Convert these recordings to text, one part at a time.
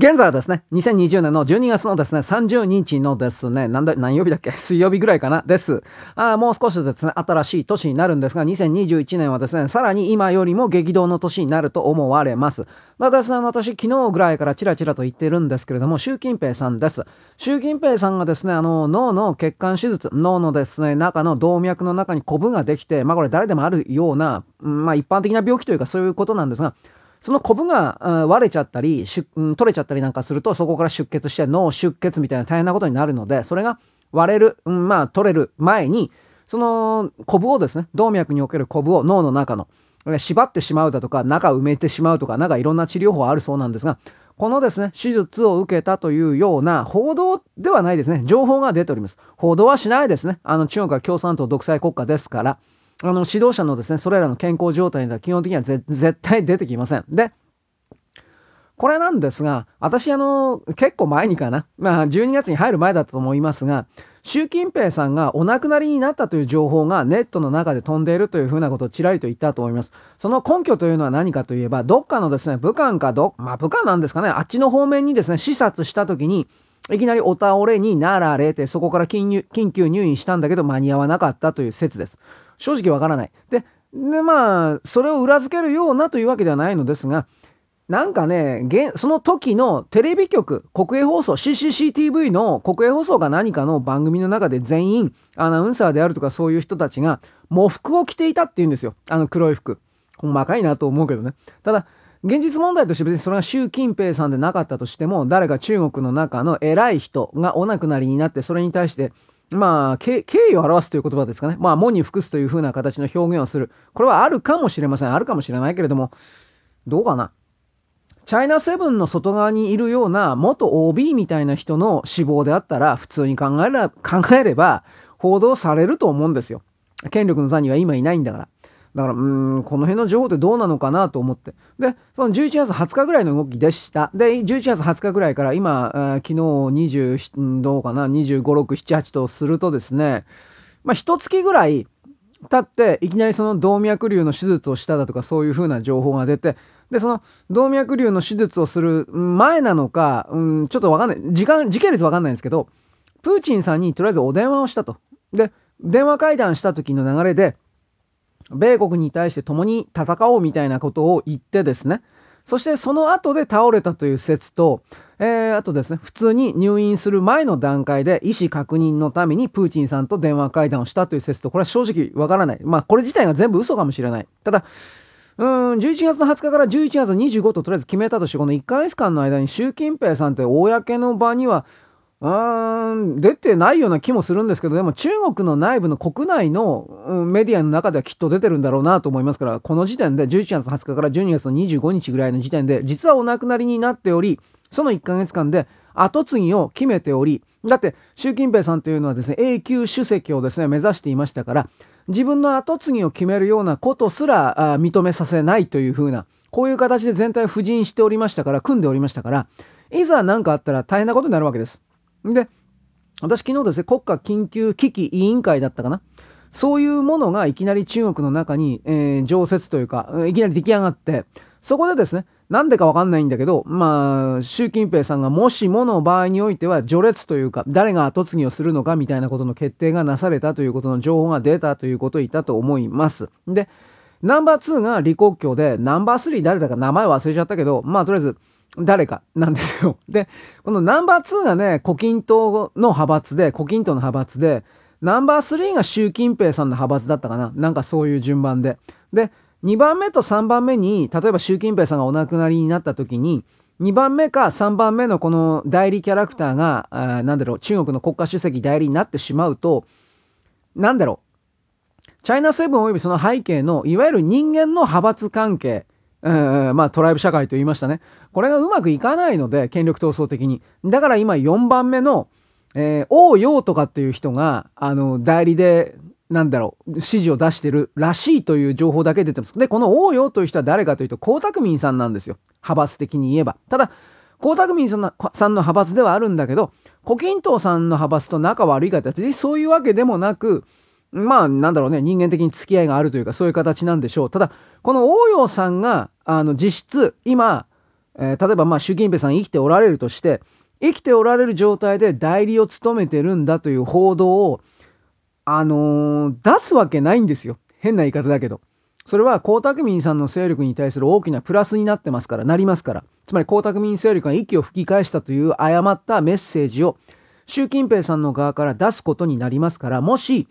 現在はですね、2020年の12月のですね、30日のですね、なんだ、何曜日だっけ？水曜日ぐらいかなです。あもう少しですね、新しい年になるんですが、2021年はですね、さらに今よりも激動の年になると思われます。だですね、私、昨日ぐらいからチラチラと言ってるんですけれども、習近平さんです。習近平さんがですね、あの、脳の血管手術、脳のですね、中の動脈の中にコブができて、まあこれ誰でもあるような、まあ一般的な病気というかそういうことなんですが、そのコブが割れちゃったり、取れちゃったりなんかすると、そこから出血して脳出血みたいな大変なことになるので、それが割れる、まあ取れる前に、そのコブをですね、動脈におけるコブを脳の中の、縛ってしまうだとか、中埋めてしまうとか、なんかいろんな治療法あるそうなんですが、このですね、手術を受けたというような報道ではないですね。情報が出ております。報道はしないですね。あの、中国は共産党独裁国家ですから。あの、指導者のですね、それらの健康状態は基本的には絶対出てきません。で、これなんですが、私あの、結構前にかな、まあ12月に入る前だったと思いますが、習近平さんがお亡くなりになったという情報がネットの中で飛んでいるというふうなことをちらりと言ったと思います。その根拠というのは何かといえば、どっかのですね、武漢かど、まあ武漢なんですかね、あっちの方面にですね、視察した時に、いきなりお倒れになられて、そこから緊急入院したんだけど間に合わなかったという説です。正直わからない。で、で、まあ、それを裏付けるようなというわけではないのですが、なんかね、その時のテレビ局、国営放送、CCCTV の国営放送か何かの番組の中で全員、アナウンサーであるとかそういう人たちが、喪服を着ていたって言うんですよ。あの黒い服。細かいなと思うけどね。ただ、現実問題として別にそれが習近平さんでなかったとしても、誰か中国の中の偉い人がお亡くなりになって、それに対して、まあ、敬意を表すという言葉ですかね。まあ、門に服すという風な形の表現をする。これはあるかもしれません。あるかもしれないけれども、どうかな。チャイナセブンの外側にいるような元 OB みたいな人の死亡であったら、普通に考えれば、考えれば報道されると思うんですよ。権力の座には今いないんだから。だから、うん、この辺の情報ってどうなのかなと思って。で、その11月20日ぐらいの動きでした。で、11月20日ぐらいから今、昨日20、どうかな、25、6、7、8とするとですね、まあ、一月ぐらい経って、いきなりその動脈瘤の手術をしただとか、そういう風な情報が出て、で、その動脈瘤の手術をする前なのか、うん、ちょっとわかんない、時間、時系列わかんないんですけど、プーチンさんにとりあえずお電話をしたと。で、電話会談した時の流れで、米国に対して共に戦おうみたいなことを言ってですね、そしてその後で倒れたという説と、えー、あとですね、普通に入院する前の段階で意思確認のためにプーチンさんと電話会談をしたという説と、これは正直わからない。まあ、これ自体が全部嘘かもしれない。ただ、うん、11月の20日から11月の25ととりあえず決めたとして、この1ヶ月間の間に習近平さんって公の場にはーん、出てないような気もするんですけど、でも中国の内部の国内の、うん、メディアの中ではきっと出てるんだろうなと思いますから、この時点で11月20日から12月の25日ぐらいの時点で、実はお亡くなりになっており、その1ヶ月間で後継ぎを決めており、だって習近平さんというのはですね、永久主席をですね、目指していましたから、自分の後継ぎを決めるようなことすら認めさせないというふうな、こういう形で全体を布陣しておりましたから、組んでおりましたから、いざ何かあったら大変なことになるわけです。で、私昨日ですね、国家緊急危機委員会だったかな。そういうものがいきなり中国の中に、えー、常設というか、いきなり出来上がって、そこでですね、なんでかわかんないんだけど、まあ、習近平さんがもしもの場合においては序列というか、誰が後継ぎをするのかみたいなことの決定がなされたということの情報が出たということを言ったと思います。で、ナンバー2が李克強で、ナンバー3誰だか名前忘れちゃったけど、まあとりあえず、誰かなんですよ。で、このナンバー2がね、胡錦涛の派閥で、胡錦涛の派閥で、ナンバー3が習近平さんの派閥だったかな。なんかそういう順番で。で、2番目と3番目に、例えば習近平さんがお亡くなりになった時に、2番目か3番目のこの代理キャラクターが、あなんだろう、中国の国家主席代理になってしまうと、なんだろう、チャイナセブン及びその背景の、いわゆる人間の派閥関係、うん、まあトライブ社会と言いましたね。これがうまくいかないので、権力闘争的に。だから今4番目の、えー、王陽とかっていう人が、あの、代理で、なんだろう、指示を出してるらしいという情報だけ出てます。で、この王陽という人は誰かというと、江沢民さんなんですよ。派閥的に言えば。ただ、江沢民さんのさんの派閥ではあるんだけど、胡錦涛さんの派閥と仲悪いかってそういうわけでもなく、まあ、なんだろうね、人間的に付き合いがあるというか、そういう形なんでしょう。ただ、この王陽さんが、あの、実質、今、えー、例えばまあ習近平さん生きておられるとして生きておられる状態で代理を務めてるんだという報道をあのー、出すわけないんですよ。変な言い方だけど。それは江沢民さんの勢力に対する大きなプラスになってますからなりますから。つまり江沢民勢力が息を吹き返したという誤ったメッセージを習近平さんの側から出すことになりますからもし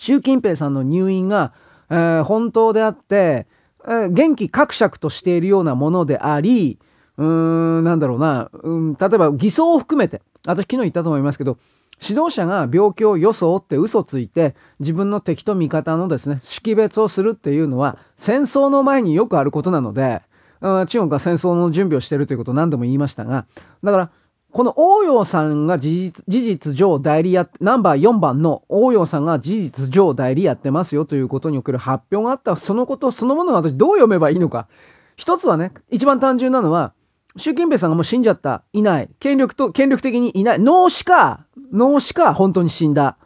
習近平さんの入院が、えー、本当であって、えー、元気確釈としているようなものであり、うーん、なんだろうな、うん、例えば偽装を含めて、私昨日言ったと思いますけど、指導者が病気を装って嘘ついて自分の敵と味方のですね識別をするっていうのは戦争の前によくあることなので中国が戦争の準備をしているということを何度も言いましたがだからこの王陽さんが事実上代理やナンバー4番の王陽さんが事実上代理やってますよということにおける発表があったそのことそのものを私どう読めばいいのか。一つはね、一番単純なのは、習近平さんがもう死んじゃった、いない。権力と、権力的にいない。脳死か、脳死か、本当に死んだ。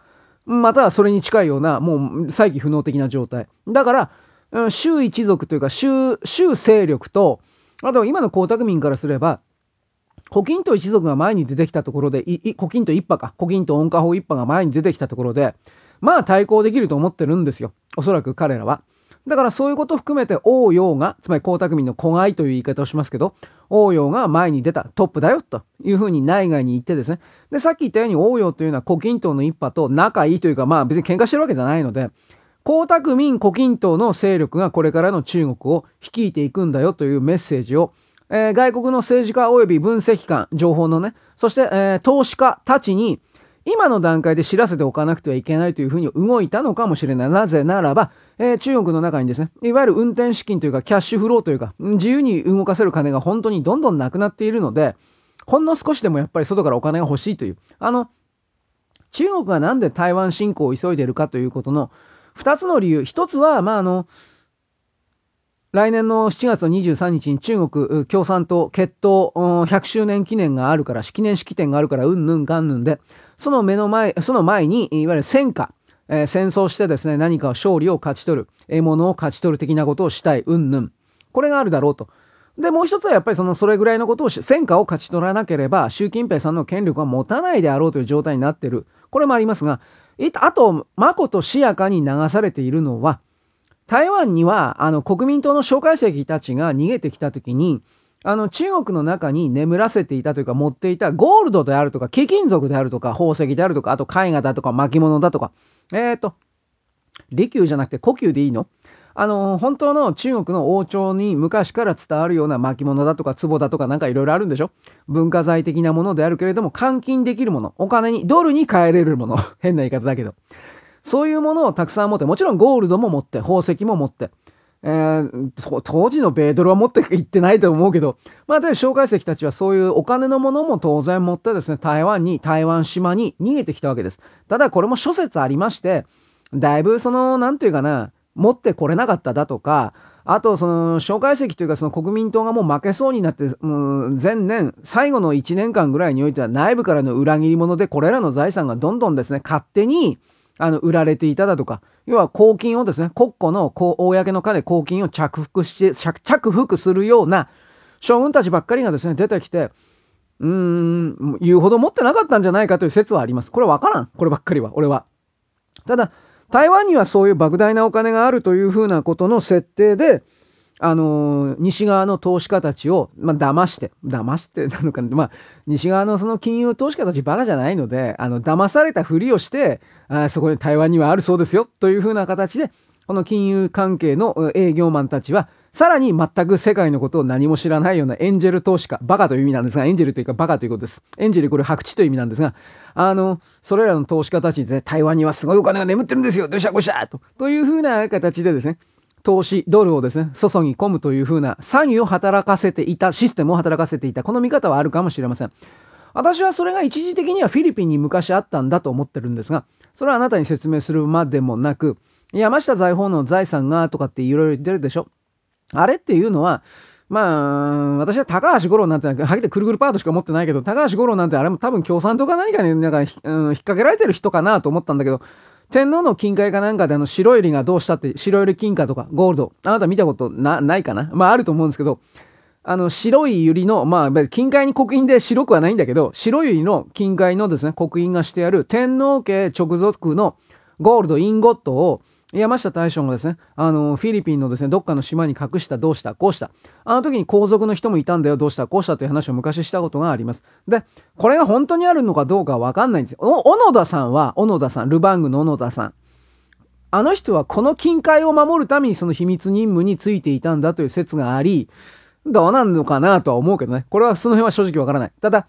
またはそれに近いような、もう再起不能的な状態。だから、州一族というか、州、州勢力と、あと今の江沢民からすれば、胡錦涛一族が前に出てきたところで、胡錦涛一派か、胡錦涛温家宝一派が前に出てきたところで、まあ対抗できると思ってるんですよ。おそらく彼らは。だからそういうこと含めて王陽が、つまり江沢民の子飼いという言い方をしますけど、王陽が前に出たトップだよというふうに内外に言ってですね。で、さっき言ったように王陽というのは胡錦涛の一派と仲いいというか、まあ別に喧嘩してるわけじゃないので、江沢民、胡錦涛の勢力がこれからの中国を率いていくんだよというメッセージをえー、外国の政治家及び分析官、情報のね、そして、えー、投資家たちに、今の段階で知らせておかなくてはいけないというふうに動いたのかもしれない。なぜならば、えー、中国の中にですね、いわゆる運転資金というか、キャッシュフローというか、自由に動かせる金が本当にどんどんなくなっているので、ほんの少しでもやっぱり外からお金が欲しいという。あの、中国がなんで台湾侵攻を急いでいるかということの二つの理由。一つは、まあ、あの、来年の7月の23日に中国共産党決闘100周年記念があるから、記念式典があるから、うんぬんかんぬんで、その目の前、その前に、いわゆる戦果、えー、戦争してですね、何か勝利を勝ち取る、獲物を勝ち取る的なことをしたい、うんぬん。これがあるだろうと。で、もう一つはやっぱりその、それぐらいのことをし、戦果を勝ち取らなければ、習近平さんの権力は持たないであろうという状態になっている。これもありますが、あと、まことしやかに流されているのは、台湾にはあの国民党の蒋介石たちが逃げてきた時にあの中国の中に眠らせていたというか持っていたゴールドであるとか貴金属であるとか宝石であるとかあと絵画だとか巻物だとか。えっ、ー、と利休じゃなくて故宮でいいの？あの本当の中国の王朝に昔から伝わるような巻物だとか壺だとかなんかいろいろあるんでしょ？文化財的なものであるけれども換金できるもの。お金にドルに換えれるもの。変な言い方だけど。そういうものをたくさん持って、もちろんゴールドも持って、宝石も持って、えー、当時の米ドルは持って行ってないと思うけど、まあ、で、蒋介石たちはそういうお金のものも当然持ってですね、台湾に、台湾島に逃げてきたわけです。ただ、これも諸説ありまして、だいぶその、なんていうかな、持ってこれなかっただとか、あと、その、蒋介石というか、その国民党がもう負けそうになって、もう前年、最後の1年間ぐらいにおいては内部からの裏切り者で、これらの財産がどんどんですね、勝手に、あの、売られていただとか、要は公金をですね、国庫の公の金公金を着服して、着服するような将軍たちばっかりがですね、出てきて、うーん、言うほど持ってなかったんじゃないかという説はあります。これわからん。こればっかりは、俺は。ただ、台湾にはそういう莫大なお金があるというふうなことの設定で、あのー、西側の投資家たちを、まあ、騙して、騙して なのかまあ、西側のその金融投資家たちバカじゃないので、あの、騙されたふりをして、あそこに台湾にはあるそうですよ、というふうな形で、この金融関係の営業マンたちは、さらに全く世界のことを何も知らないようなエンジェル投資家、バカという意味なんですが、エンジェルというかバカということです。エンジェルこれ白地という意味なんですが、あの、それらの投資家たちで、台湾にはすごいお金が眠ってるんですよ、どしゃごしゃと、というふうな形でですね、投資、ドルをですね、注ぎ込むというふうな詐欺を働かせていた、システムを働かせていた、この見方はあるかもしれません。私はそれが一時的にはフィリピンに昔あったんだと思ってるんですが、それはあなたに説明するまでもなく、山下財宝の財産がとかっていろいろ出るでしょ。あれっていうのは、まあ、私は高橋五郎なんて、はっきり言ってくるくるパートしか持ってないけど、高橋五郎なんてあれも多分共産党か何かになんか、うん、引っ掛けられてる人かなと思ったんだけど、天皇の金塊かなんかであの白百合がどうしたって白百合金貨とかゴールド。あなた見たことないかな？まああると思うんですけどあの、白い百合の、まあ、近海に刻印で白くはないんだけど、白百合の金塊のですね、刻印がしてある天皇家直属のゴールドインゴットを、山下大将がですね、あの、フィリピンのですね、どっかの島に隠した、どうした、こうした。あの時に皇族の人もいたんだよ、どうした、こうしたという話を昔したことがあります。で、これが本当にあるのかどうかわかんないんですよ。小野田さんは、小野田さん、ルバングの小野田さん。あの人はこの近海を守るためにその秘密任務についていたんだという説があり、どうなんのかなとは思うけどね。これはその辺は正直わからない。ただ、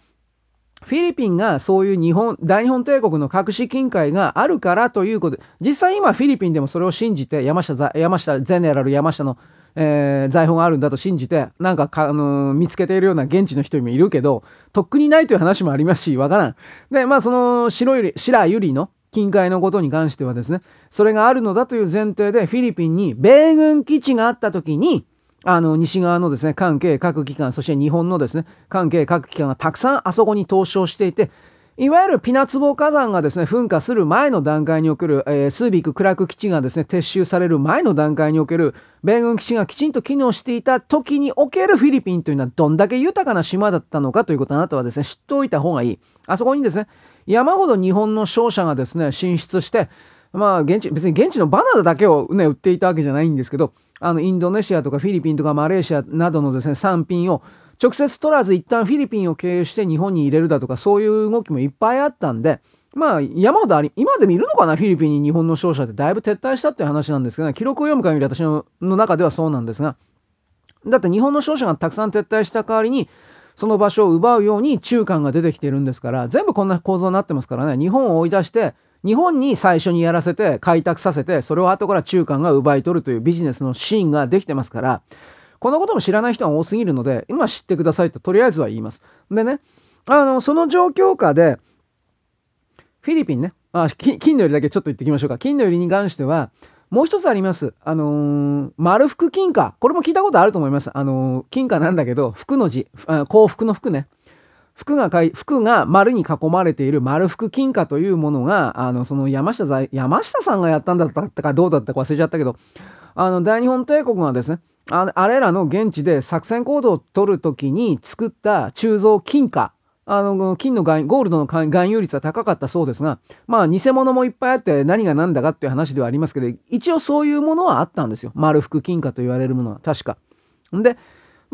フィリピンがそういう日本、大日本帝国の隠し近海があるからということで、実際今フィリピンでもそれを信じて、山下、山下、ゼネラル山下の、えー、財宝があるんだと信じて、なんかあのー、見つけているような現地の人もいるけど、とっくにないという話もありますし、わからん。で、まあその白百合、白百合の近海のことに関してはですね、それがあるのだという前提でフィリピンに米軍基地があった時に、あの、西側のですね、関係各機関、そして日本のですね、関係各機関がたくさんあそこに投資をしていて、いわゆるピナツボ火山がですね、噴火する前の段階における、えー、スービック・クラク基地がですね、撤収される前の段階における、米軍基地がきちんと機能していた時におけるフィリピンというのはどんだけ豊かな島だったのかということをあなたはですね、知っておいた方がいい。あそこにですね、山ほど日本の商社がですね、進出して、まあ、現地、別に現地のバナナだけをね、売っていたわけじゃないんですけど、あの、インドネシアとかフィリピンとかマレーシアなどのですね、産品を直接取らず一旦フィリピンを経由して日本に入れるだとか、そういう動きもいっぱいあったんで、まあ、山ほどあり、今でもいるのかな、フィリピンに日本の商社ってだいぶ撤退したっていう話なんですけどね、記録を読む限り私の中ではそうなんですが、だって日本の商社がたくさん撤退した代わりに、その場所を奪うように中間が出てきてるんですから、全部こんな構造になってますからね、日本を追い出して、日本に最初にやらせて開拓させて、それを後から中間が奪い取るというビジネスのシーンができてますから、このことも知らない人が多すぎるので、今知ってくださいととりあえずは言います。でね、あの、その状況下で、フィリピンね、あ金のよりだけちょっと言ってきましょうか。金のよりに関しては、もう一つあります。あのー、丸福金貨。これも聞いたことあると思います。あのー、金貨なんだけど、福の字、幸福の福ね。服が、服が丸に囲まれている丸福金貨というものが、あの、その山下、山下さんがやったんだったかどうだったか忘れちゃったけど、あの、大日本帝国がですね、ああれらの現地で作戦行動を取るときに作った鋳造金貨、あの、金の含ゴールドの含有率は高かったそうですが、まあ、偽物もいっぱいあって何が何だかっていう話ではありますけど、一応そういうものはあったんですよ。丸福金貨と言われるものは、確か。で、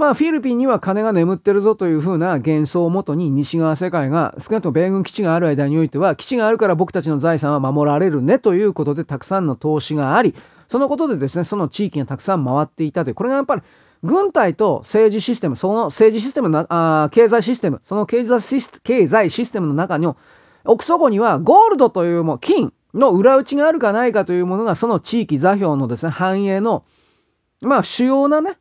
まあ、フィリピンには金が眠ってるぞというふうな幻想をもとに西側世界が少なくとも米軍基地がある間においては基地があるから僕たちの財産は守られるねということでたくさんの投資がありそのことでですねその地域がたくさん回っていたというこれがやっぱり軍隊と政治システムその政治システムのあ経済システムその経済シス経済システムの中の奥底にはゴールドというも金の裏打ちがあるかないかというものがその地域座標のですね繁栄のまあ主要なね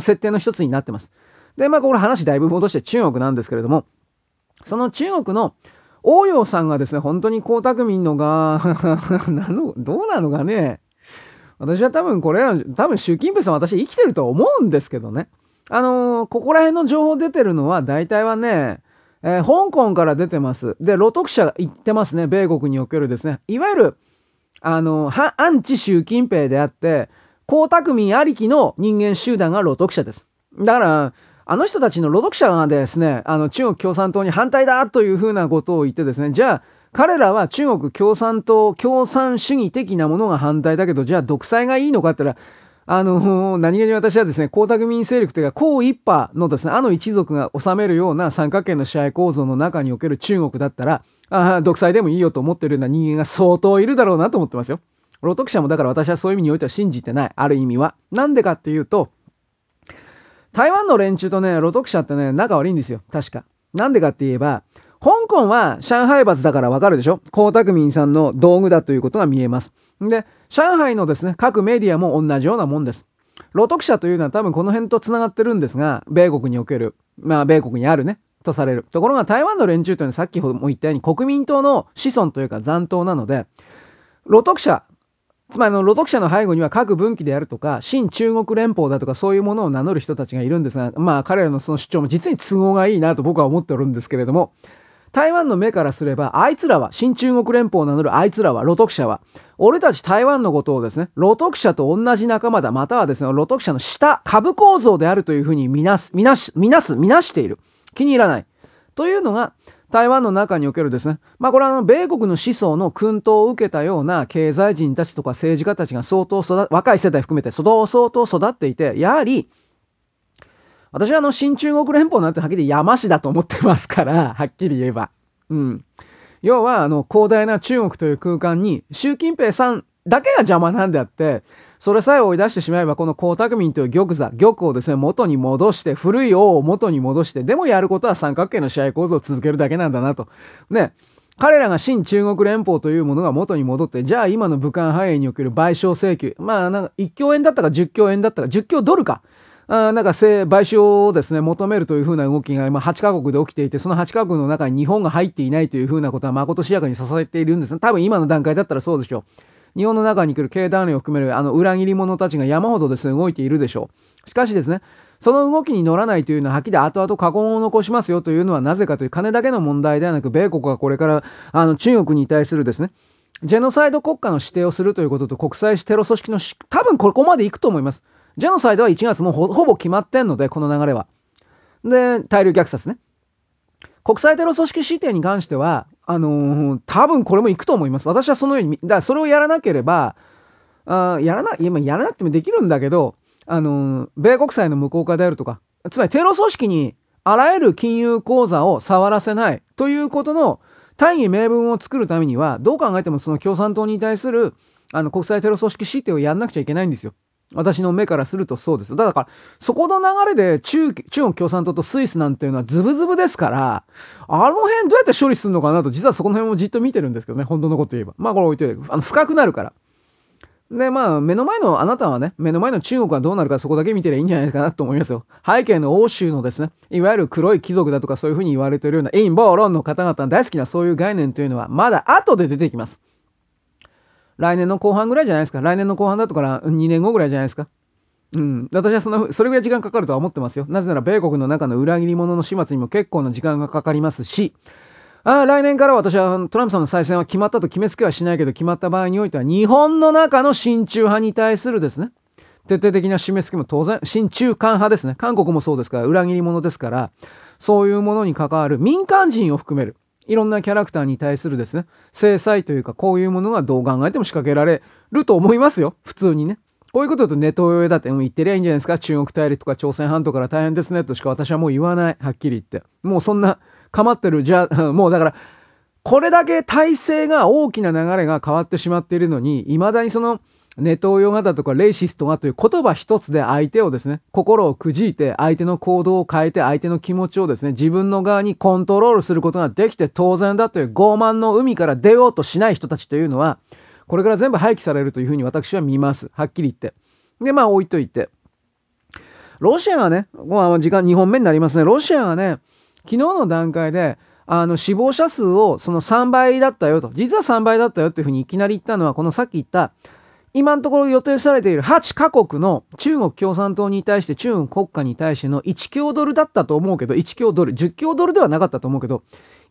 設定の一つになってます。で、まあ、これ話だいぶ戻して中国なんですけれども、その中国の王陽さんがですね、本当に江沢民のが、なの、どうなのかね。私は多分これら、多分習近平さん私生きてると思うんですけどね。あのー、ここら辺の情報出てるのは大体はね、えー、香港から出てます。で、露徳者言ってますね。米国におけるですね。いわゆる、あのー、アンチ習近平であって、江沢民ありきの人間集団が露徳者です。だから、あの人たちの露徳者がですね、あの中国共産党に反対だというふうなことを言ってですね、じゃあ、彼らは中国共産党、共産主義的なものが反対だけど、じゃあ独裁がいいのかって言ったら、あの、何気に私はですね、江沢民勢力というか、江一派のですね、あの一族が治めるような三角形の支配構造の中における中国だったら、ああ独裁でもいいよと思ってるような人間が相当いるだろうなと思ってますよ。ロトク者もだから私はそういう意味においては信じてない。ある意味は。なんでかっていうと、台湾の連中とね、ロトク者ってね、仲悪いんですよ。確か。なんでかって言えば、香港は上海閥だからわかるでしょ？江沢民さんの道具だということが見えます。で、上海のですね、各メディアも同じようなもんです。ロトク者というのは多分この辺と繋がってるんですが、米国における、まあ米国にあるね、とされる。ところが台湾の連中というのはさっきも言ったように国民党の子孫というか残党なので、ロトク者、つまりあの、露徳者の背後には各分岐であるとか、新中国連邦だとかそういうものを名乗る人たちがいるんですが、まあ彼らのその主張も実に都合がいいなと僕は思っておるんですけれども、台湾の目からすれば、あいつらは、新中国連邦を名乗るあいつらは、露徳者は、俺たち台湾のことをですね、露徳者と同じ仲間だ、またはですね、露徳者の下、株構造であるというふうに見なす、見なし、見なす、見なしている。気に入らない。というのが、台湾の中におけるですね、まあこれはあの、米国の思想の薫陶を受けたような経済人たちとか政治家たちが相当、若い世代含めて相当育っていて、やはり、私はあの、新中国連邦なんてはっきり山市だと思ってますから、はっきり言えば。うん。要は、あの、広大な中国という空間に、習近平さんだけが邪魔なんであって、それさえ追い出してしまえば、この江沢民という玉座、玉をですね、元に戻して、古い王を元に戻して、でもやることは三角形の試合構造を続けるだけなんだなと。ね。彼らが新中国連邦というものが元に戻って、じゃあ今の武漢肺炎における賠償請求。まあ、なんか1兆円だったか10兆円だったか、10兆ドルか。あなんか賠償をですね、求めるというふうな動きが今8カ国で起きていて、その8カ国の中に日本が入っていないというふうなことは誠しやかに支えているんですね。多分今の段階だったらそうでしょう。日本の中に来る経団連を含めるあの裏切り者たちが山ほどですね、動いているでしょう。しかしですね、その動きに乗らないというのは、はっきり後々過言を残しますよというのはなぜかという金だけの問題ではなく、米国がこれからあの中国に対するですね、ジェノサイド国家の指定をするということと国際テロ組織の多分ここまで行くと思います。ジェノサイドは1月もほぼ決まってんので、この流れは。で、大量虐殺ね。国際テロ組織指定に関しては、あのー、多分これも行くと思います。私はそのように、だからそれをやらなければ、あやらな、いや、やらなくてもできるんだけど、あのー、米国債の無効化であるとか、つまりテロ組織にあらゆる金融口座を触らせないということの大義名分を作るためには、どう考えてもその共産党に対するあの国際テロ組織指定をやんなくちゃいけないんですよ。私の目からするとそうです。だから、そこの流れで中中国共産党とスイスなんていうのはズブズブですから、あの辺どうやって処理するのかなと、実はそこの辺もじっと見てるんですけどね、本当のこと言えば。まあこれ置いといて、あの深くなるから。で、まあ、目の前の、あなたはね、目の前の中国はどうなるかそこだけ見てりゃいいんじゃないかなと思いますよ。背景の欧州のですね、いわゆる黒い貴族だとかそういうふうに言われてるような陰謀論の方々大好きなそういう概念というのは、まだ後で出てきます。来年の後半ぐらいじゃないですか。来年の後半だとから2年後ぐらいじゃないですか。うん、私はそのそれぐらい時間かかるとは思ってますよ。なぜなら米国の中の裏切り者の始末にも結構な時間がかかりますし、ああ来年から私はトランプさんの再選は決まったと決めつけはしないけど、決まった場合においては、日本の中の親中派に対するですね、徹底的な締め付けも当然、親中間派ですね。韓国もそうですから、裏切り者ですから、そういうものに関わる民間人を含める、いろんなキャラクターに対するですね、制裁というか、こういうものがどう考えても仕掛けられると思いますよ。普通にね。こういうことだとネトウヨだって、う、言ってりゃいいんじゃないですか。中国大陸とか朝鮮半島から大変ですねとしか私はもう言わない。はっきり言って。もうそんな構ってる。じゃあ、もうだから、これだけ体制が大きな流れが変わってしまっているのに、未だにその、ネトウヨガだとかレイシストがという言葉一つで相手をですね、心をくじいて相手の行動を変えて相手の気持ちをですね、自分の側にコントロールすることができて当然だという傲慢の海から出ようとしない人たちというのは、これから全部廃棄されるというふうに私は見ます。はっきり言って。で、まあ置いといて。ロシアがね、まあ時間2本目になりますね。ロシアがね、昨日の段階で、あの死亡者数をその3倍だったよと、実は3倍だったよっていうふうにいきなり言ったのは、このさっき言った、今のところ予定されている8カ国の中国共産党に対して中国国家に対しての1強ドルだったと思うけど、1強ドル、10強ドルではなかったと思うけど、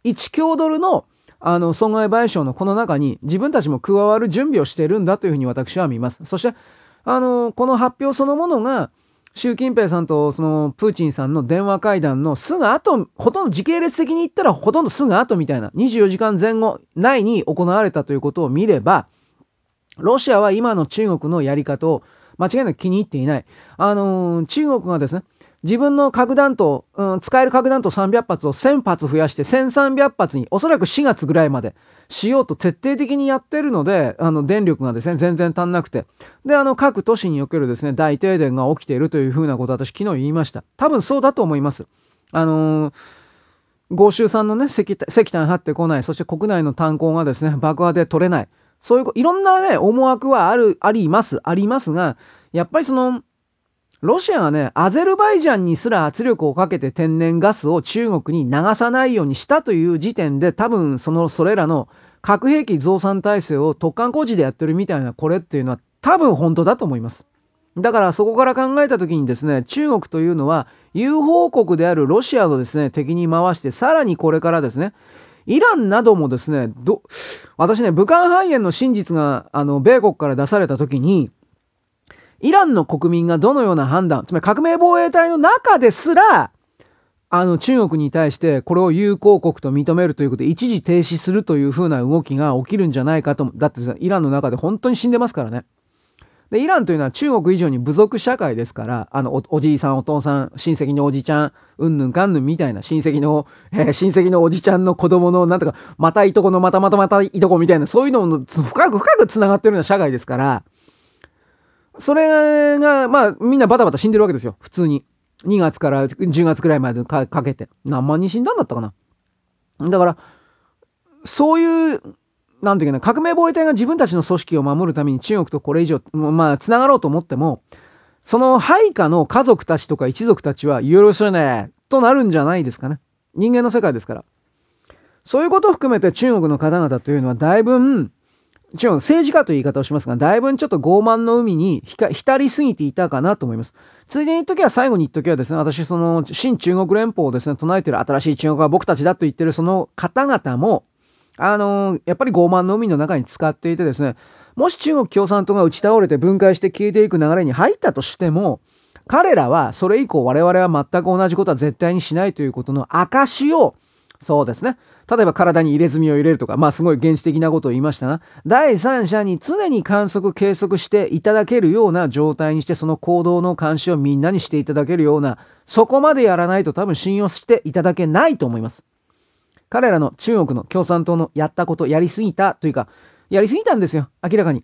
1強ドルのあの、損害賠償のこの中に自分たちも加わる準備をしてるんだというふうに私は見ます。そして、あの、この発表そのものが、習近平さんとそのプーチンさんの電話会談のすぐ後、ほとんど時系列的に言ったらほとんどすぐ後みたいな、24時間前後内に行われたということを見れば、ロシアは今の中国のやり方を間違いなく気に入っていない。あのー、中国がですね、自分の核弾頭、うん、使える核弾頭300発を1000発増やして1300発におそらく4月ぐらいまでしようと徹底的にやってるので、あの電力がですね、全然足んなくて。で、あの各都市におけるですね、大停電が起きているというふうなことを私昨日言いました。多分そうだと思います。あのー豪州産のね石、石炭張ってこない、そして国内の炭鉱がですね、爆破で取れない。そういう、いろんなね、思惑はある、あります、ありますが、やっぱりその、ロシアがね、アゼルバイジャンにすら圧力をかけて天然ガスを中国に流さないようにしたという時点で、多分その、それらの核兵器増産体制を突貫工事でやってるみたいなこれっていうのは多分本当だと思います。だからそこから考えた時にですね、中国というのは友好国であるロシアをですね、敵に回して、さらにこれからですね、イランなどもですね、ど、私ね、武漢肺炎の真実が、あの、米国から出された時に、イランの国民がどのような判断、つまり革命防衛隊の中ですら、あの、中国に対してこれを友好国と認めるということで一時停止するというふうな動きが起きるんじゃないかと。だってイランの中で本当に死んでますからね。で、イランというのは中国以上に部族社会ですから、あのお、おじいさん、お父さん、親戚のおじちゃん、うんぬんかんぬんみたいな親戚の、えー、親戚のおじちゃんの子供の、なんとか、またいとこのまたまたまたいとこみたいな、そういうのの深く深く繋がってるような社会ですから、それが、まあ、みんなバタバタ死んでるわけですよ、普通に。2月から10月くらいまでかけて。何万人死んだんだったかな。だから、そういうなんていうかな、革命防衛隊が自分たちの組織を守るために中国とこれ以上、まあ、つながろうと思っても、その配下の家族たちとか一族たちは、よろしいね、となるんじゃないですかね。人間の世界ですから。そういうことを含めて中国の方々というのは、だいぶ、中国政治家という言い方をしますが、だいぶちょっと傲慢の海に浸りすぎていたかなと思います。ついでに言っときは、最後に言っときはですね、私、その、新中国連邦をですね、唱えてる新しい中国は僕たちだと言ってるその方々も、あの、やっぱり傲慢の海の中に使っていてですね、もし中国共産党が打ち倒れて分解して消えていく流れに入ったとしても、彼らはそれ以降我々は全く同じことは絶対にしないということの証を、そうですね。例えば体に入れ墨を入れるとか、まあすごい原始的なことを言いましたが、第三者に常に観測、計測していただけるような状態にして、その行動の監視をみんなにしていただけるような、そこまでやらないと多分信用していただけないと思います。彼らの中国の共産党のやったこと、やりすぎたというか、やりすぎたんですよ。明らかに。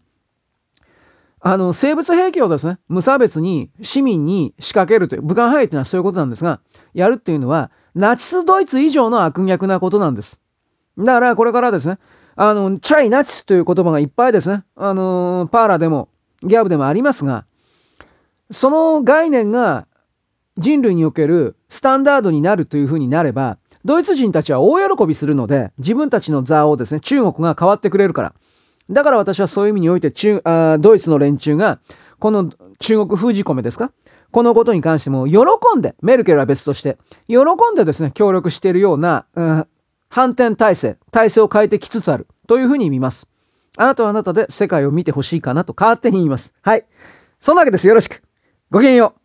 あの、生物兵器をですね、無差別に市民に仕掛けるという、武漢兵器というのはそういうことなんですが、やるっていうのは、ナチスドイツ以上の悪逆なことなんです。だからこれからですね、あの、チャイナチスという言葉がいっぱいですね、あの、パーラでも、ギャブでもありますが、その概念が人類におけるスタンダードになるというふうになれば、ドイツ人たちは大喜びするので、自分たちの座をですね、中国が変わってくれるから。だから私はそういう意味において中あ、ドイツの連中が、この中国封じ込めですか？このことに関しても喜んで、メルケルは別として、喜んでですね、協力しているような、うん、反転体制、体制を変えてきつつあるというふうに見ます。あなたはあなたで世界を見てほしいかなと勝手に言います。はい。そんなわけです。よろしく。ごきげんよう。